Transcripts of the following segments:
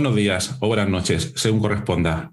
Buenos días o buenas noches, según corresponda.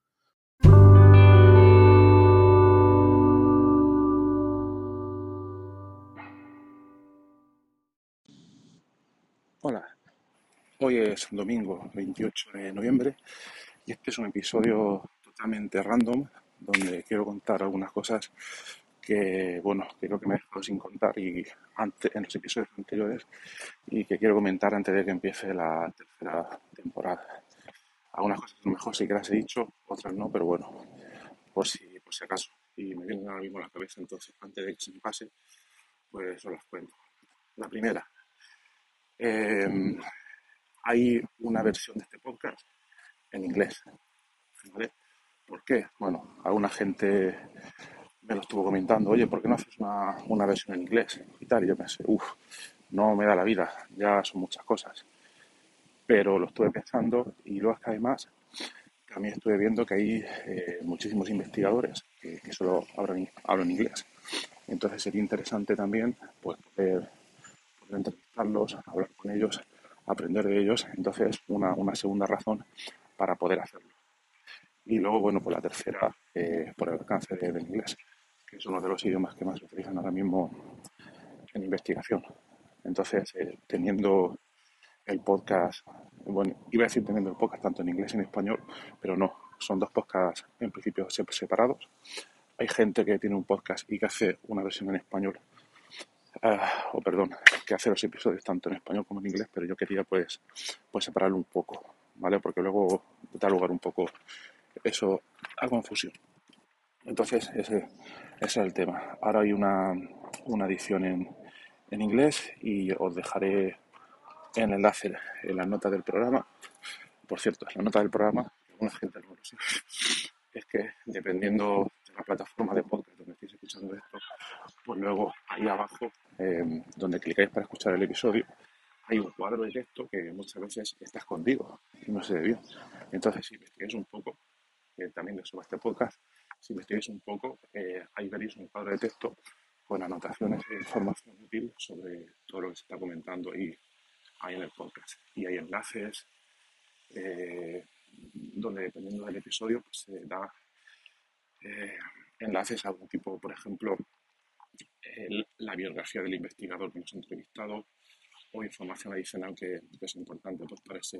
Hola, hoy es domingo 28 de noviembre y este es un episodio totalmente random donde quiero contar algunas cosas que, bueno, creo que me he dejado sin contar y antes, en los episodios anteriores y que quiero comentar antes de que empiece la tercera temporada. Algunas cosas mejor sí que las he dicho, otras no, pero bueno, por si, por si acaso. Y me vienen ahora mismo a la cabeza, entonces antes de que se me pase, pues os las cuento. La primera, Em, hay una versión de este podcast en inglés. ¿Por qué? Bueno, alguna gente me lo estuvo comentando, oye, ¿por qué no haces una, versión en inglés? Y tal, y yo pensé, uff, no me da la vida, ya son muchas cosas. Pero lo estuve pensando y luego es que además también estuve viendo que hay eh, muchísimos investigadores que, solo hablan, hablan inglés. Entonces sería interesante también pues, poder entrevistarlos, hablar con ellos, aprender de ellos. Entonces, una, una segunda razón para poder hacerlo. Y luego, bueno, por la tercera, eh, por el alcance del inglés, que es uno de los idiomas que más se utilizan ahora mismo en investigación. Entonces, eh, teniendo el podcast, bueno, iba a decir teniendo el podcast tanto en inglés y en español, pero no, son dos podcasts en principio separados. Hay gente que tiene un podcast y que hace una versión en español Ah, o perdón, que hace los episodios tanto en español como en inglés, pero yo quería pues, pues separarlo un poco, ¿vale? Porque luego da lugar un poco eso a confusión. Entonces, ese, es el tema. Ahora hay una, una edición en, en inglés y os dejaré el enlace en la nota del programa. Por cierto, en la nota del programa, alguna gente lo sé, es que dependiendo de la plataforma de podcast donde estéis escuchando esto, pues luego abajo, eh, donde clicáis para escuchar el episodio, hay un cuadro de texto que muchas veces está escondido y no se ve bien. Entonces, si investigáis un poco, que también de sobre este podcast, si investigáis un poco, eh, ahí veréis un cuadro de texto con anotaciones e información útil sobre todo lo que se está comentando ahí, ahí en el podcast. Y hay enlaces eh, donde, dependiendo del episodio, pues, se da enlaces a algún tipo, por ejemplo, la biografía del investigador que hemos entrevistado o información adicional que, es importante pues, para ese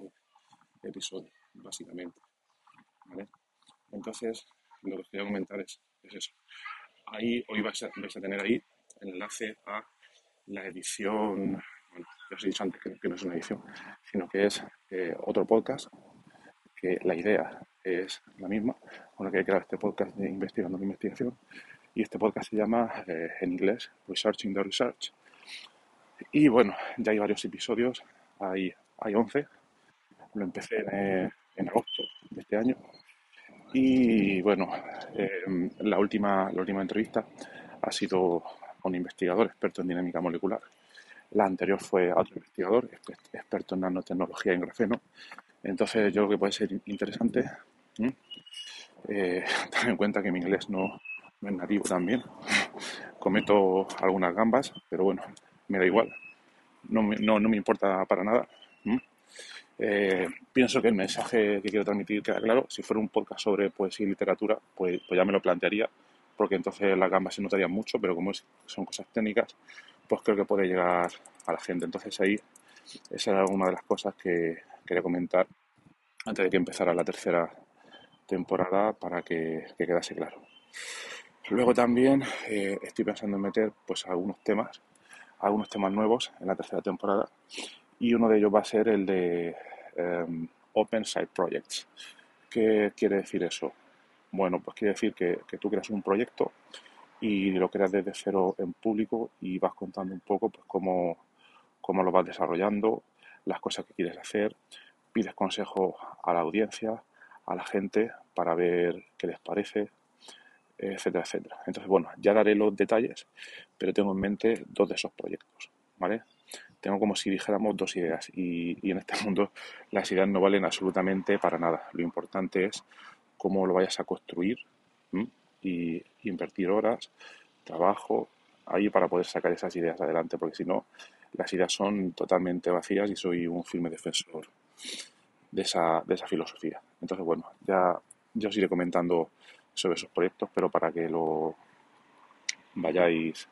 episodio, básicamente. Entonces, lo que os quería comentar es, eso. Ahí hoy vais a, tener ahí el enlace a la edición, bueno, ya os he dicho antes que, no es una edición, sino que es eh, otro podcast, que la idea es la misma, con la que he creado este podcast de Investigando la Investigación, y este podcast se llama eh, en inglés Researching the Research. Y bueno, ya hay varios episodios, hay, hay 11. Lo empecé en, agosto de este año. Y bueno, em, la, última, la última entrevista ha sido un investigador experto en dinámica molecular. La anterior fue otro investigador experto en nanotecnología y en grafeno. Entonces yo creo que puede ser interesante eh, tener en cuenta que mi inglés no, es nativo también. Cometo algunas gambas, pero bueno, me da igual. No me, no, me importa para nada. Eh, pienso que el mensaje que quiero transmitir queda claro. Si fuera un podcast sobre poesía y literatura, pues, pues ya me lo plantearía, porque entonces las gambas se notarían mucho, pero como son cosas técnicas, pues creo que puede llegar a la gente. Entonces ahí esa era una de las cosas que quería comentar antes de que empezara la tercera temporada para que quedase claro. Luego también eh, estoy pensando en meter pues algunos temas, algunos temas nuevos en la tercera temporada y uno de ellos va a ser el de em, Open Site Projects. ¿Qué quiere decir eso? Bueno, pues quiere decir que, tú creas un proyecto y lo creas desde cero en público y vas contando un poco pues cómo, cómo lo vas desarrollando, las cosas que quieres hacer, pides consejo a la audiencia, a la gente para ver qué les parece, etcétera, etcétera. Entonces, bueno, ya daré los detalles, pero tengo en mente dos de esos proyectos, ¿vale? Tengo como si dijéramos dos ideas y, en este mundo las ideas no valen absolutamente para nada. Lo importante es cómo lo vayas a construir y, invertir horas, trabajo ahí para poder sacar esas ideas adelante, porque si no, las ideas son totalmente vacías y soy un firme defensor de esa, de esa filosofía. Entonces, bueno, ya, ya os iré comentando sobre esos proyectos, pero para que lo vayáis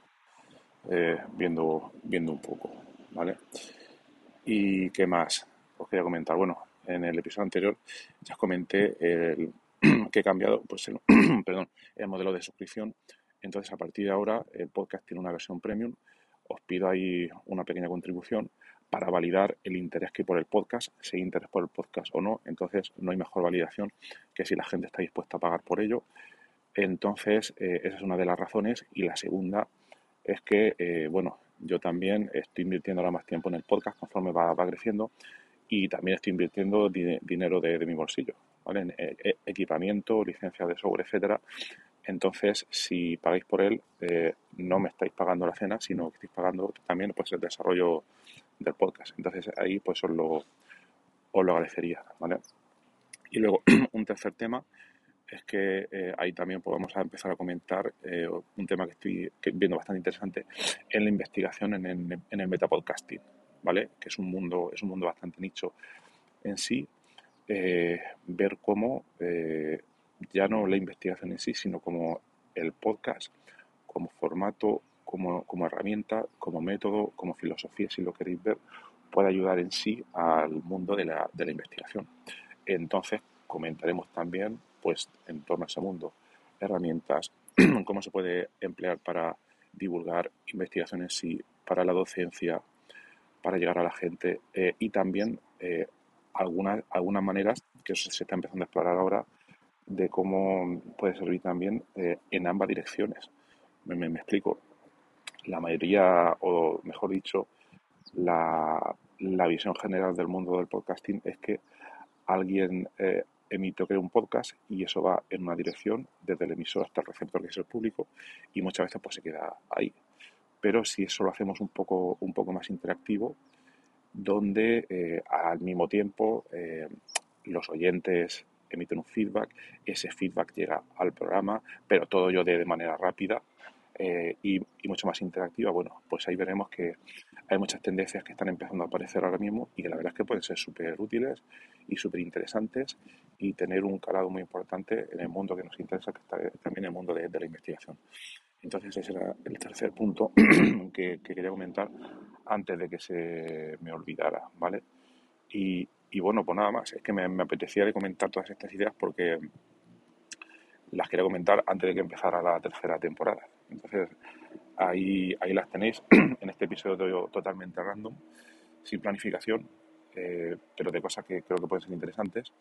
eh, viendo, viendo un poco, ¿vale? ¿Y qué más os quería comentar? Bueno, en el episodio anterior ya os comenté el, que he cambiado pues el, perdón, el modelo de suscripción. Entonces, a partir de ahora, el podcast tiene una versión premium. Os pido ahí una pequeña contribución para validar el interés que hay por el podcast, si hay interés por el podcast o no. Entonces, no hay mejor validación que si la gente está dispuesta a pagar por ello. Entonces, eh, esa es una de las razones. Y la segunda es que, eh, bueno, yo también estoy invirtiendo ahora más tiempo en el podcast conforme va, creciendo y también estoy invirtiendo dinero de, mi bolsillo, ¿vale? En eh, equipamiento, licencia de software, etcétera. Entonces, si pagáis por él, no me estáis pagando la cena, sino que estáis pagando también pues, el desarrollo del podcast. Entonces ahí pues os lo, os lo agradecería, ¿vale? Y luego un tercer tema es que eh, ahí también podemos empezar a comentar eh, un tema que estoy viendo bastante interesante en la investigación en el, en el metapodcasting, ¿vale? Que es un mundo, es un mundo bastante nicho en sí. Eh, ver cómo ya no la investigación en sí, sino como el podcast, como formato como, como herramienta, como método, como filosofía, si lo queréis ver, puede ayudar en sí al mundo de la, de la investigación. Entonces, comentaremos también, pues, en torno a ese mundo, herramientas, cómo se puede emplear para divulgar investigación en sí, para la docencia, para llegar a la gente eh, y también eh, algunas, algunas maneras que se está empezando a explorar ahora de cómo puede servir también eh, en ambas direcciones. Me, me, me, explico la mayoría, o mejor dicho, la, visión general del mundo del podcasting es que alguien eh, emite crea un podcast y eso va en una dirección, desde el emisor hasta el receptor, que es el público, y muchas veces pues se queda ahí. Pero si eso lo hacemos un poco, un poco más interactivo, donde eh, al mismo tiempo eh, los oyentes emiten un feedback, ese feedback llega al programa, pero todo yo de, de manera rápida, eh, y, mucho más interactiva, bueno, pues ahí veremos que hay muchas tendencias que están empezando a aparecer ahora mismo y que la verdad es que pueden ser súper útiles y súper interesantes y tener un calado muy importante en el mundo que nos interesa, que está también el mundo de, la investigación. Entonces ese era el tercer punto que, quería comentar antes de que se me olvidara, ¿vale? Y, bueno, pues nada más, es que me, me apetecía comentar todas estas ideas porque las quería comentar antes de que empezara la tercera temporada. Entonces, ahí, ahí las tenéis en este episodio totalmente random, sin planificación, eh, pero de cosas que creo que pueden ser interesantes.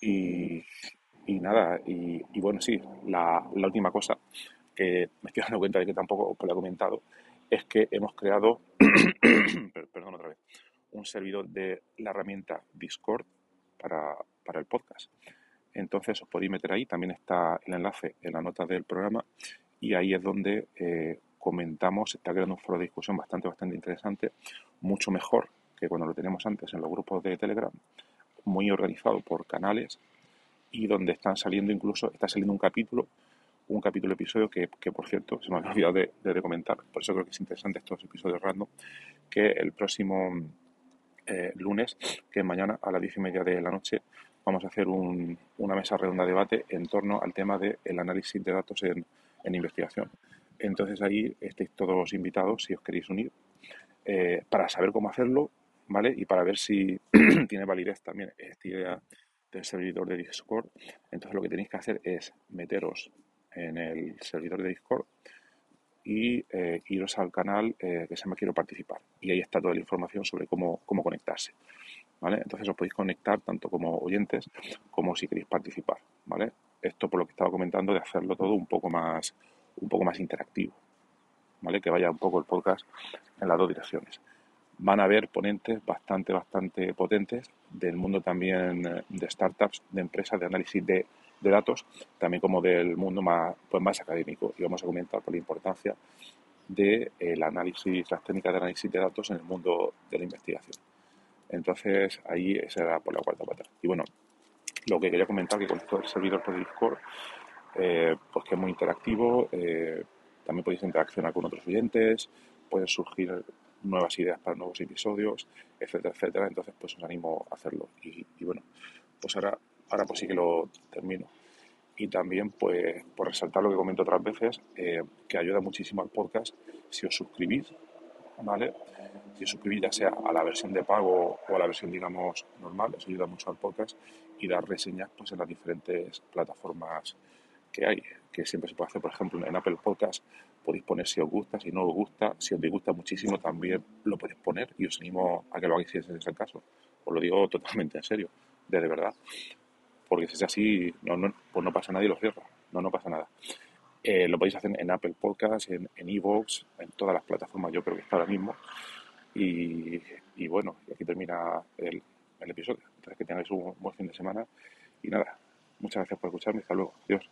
Y, nada, y, bueno, sí, la, la, última cosa que me estoy dando cuenta de que tampoco os lo he comentado es que hemos creado, perdón otra vez, un servidor de la herramienta Discord para, para el podcast. Entonces os podéis meter ahí, también está el enlace en la nota del programa y ahí es donde eh, comentamos, está creando un foro de discusión bastante, bastante interesante, mucho mejor que cuando lo teníamos antes en los grupos de Telegram, muy organizado por canales y donde están saliendo incluso, está saliendo un capítulo, un capítulo episodio que, que por cierto se me ha olvidado de, de, comentar, por eso creo que es interesante estos episodios random, que el próximo eh, lunes, que mañana a las diez y media de la noche, vamos a hacer una mesa redonda de debate en torno al tema del análisis de datos en, en, investigación. Entonces ahí estáis todos invitados si os queréis unir eh, para saber cómo hacerlo, ¿vale? Y para ver si tiene validez también esta idea del servidor de Discord. Entonces lo que tenéis que hacer es meteros en el servidor de Discord y eh, iros al canal eh, que se llama Quiero Participar. Y ahí está toda la información sobre cómo, cómo conectarse. ¿vale? Entonces os podéis conectar tanto como oyentes como si queréis participar, ¿vale? Esto por lo que estaba comentando de hacerlo todo un poco más, un poco más interactivo, ¿vale? Que vaya un poco el podcast en las dos direcciones. van a haber ponentes bastante, bastante potentes del mundo también eh, de startups, de empresas, de análisis de, datos, también como del mundo más, pues más académico. Y vamos a comentar por la importancia del el análisis, las técnicas de análisis de datos en el mundo de la investigación. Entonces, ahí esa era por la cuarta pata. Y bueno, lo que quería comentar que con esto servidor por Discord, eh, pues que es muy interactivo, eh, también podéis interaccionar con otros oyentes, pueden surgir nuevas ideas para nuevos episodios, etcétera, etcétera. Entonces, pues os animo a hacerlo. Y, bueno, pues ahora, ahora pues sí que lo termino. Y también, pues, por resaltar lo que comento otras veces, eh, que ayuda muchísimo al podcast si os suscribís, ¿vale? Si os suscribís ya sea a la versión de pago o a la versión, digamos, normal, os ayuda mucho al podcast y dar reseñas pues en las diferentes plataformas que hay, que siempre se puede hacer, por ejemplo, en Apple Podcast podéis poner si os gusta, si no os gusta, si os disgusta muchísimo también lo podéis poner y os animo a que lo hagáis si es el caso. Os lo digo totalmente en serio, de, verdad. Porque si es así, no, no, pues no pasa nada y lo cierra, no, no pasa nada. Eh, lo podéis hacer en Apple Podcast, en Evox, en, en todas las plataformas, yo creo que está ahora mismo. Y, y bueno, aquí termina el, el episodio. Entonces que tengáis un buen fin de semana y nada, muchas gracias por escucharme. Hasta luego. Adiós.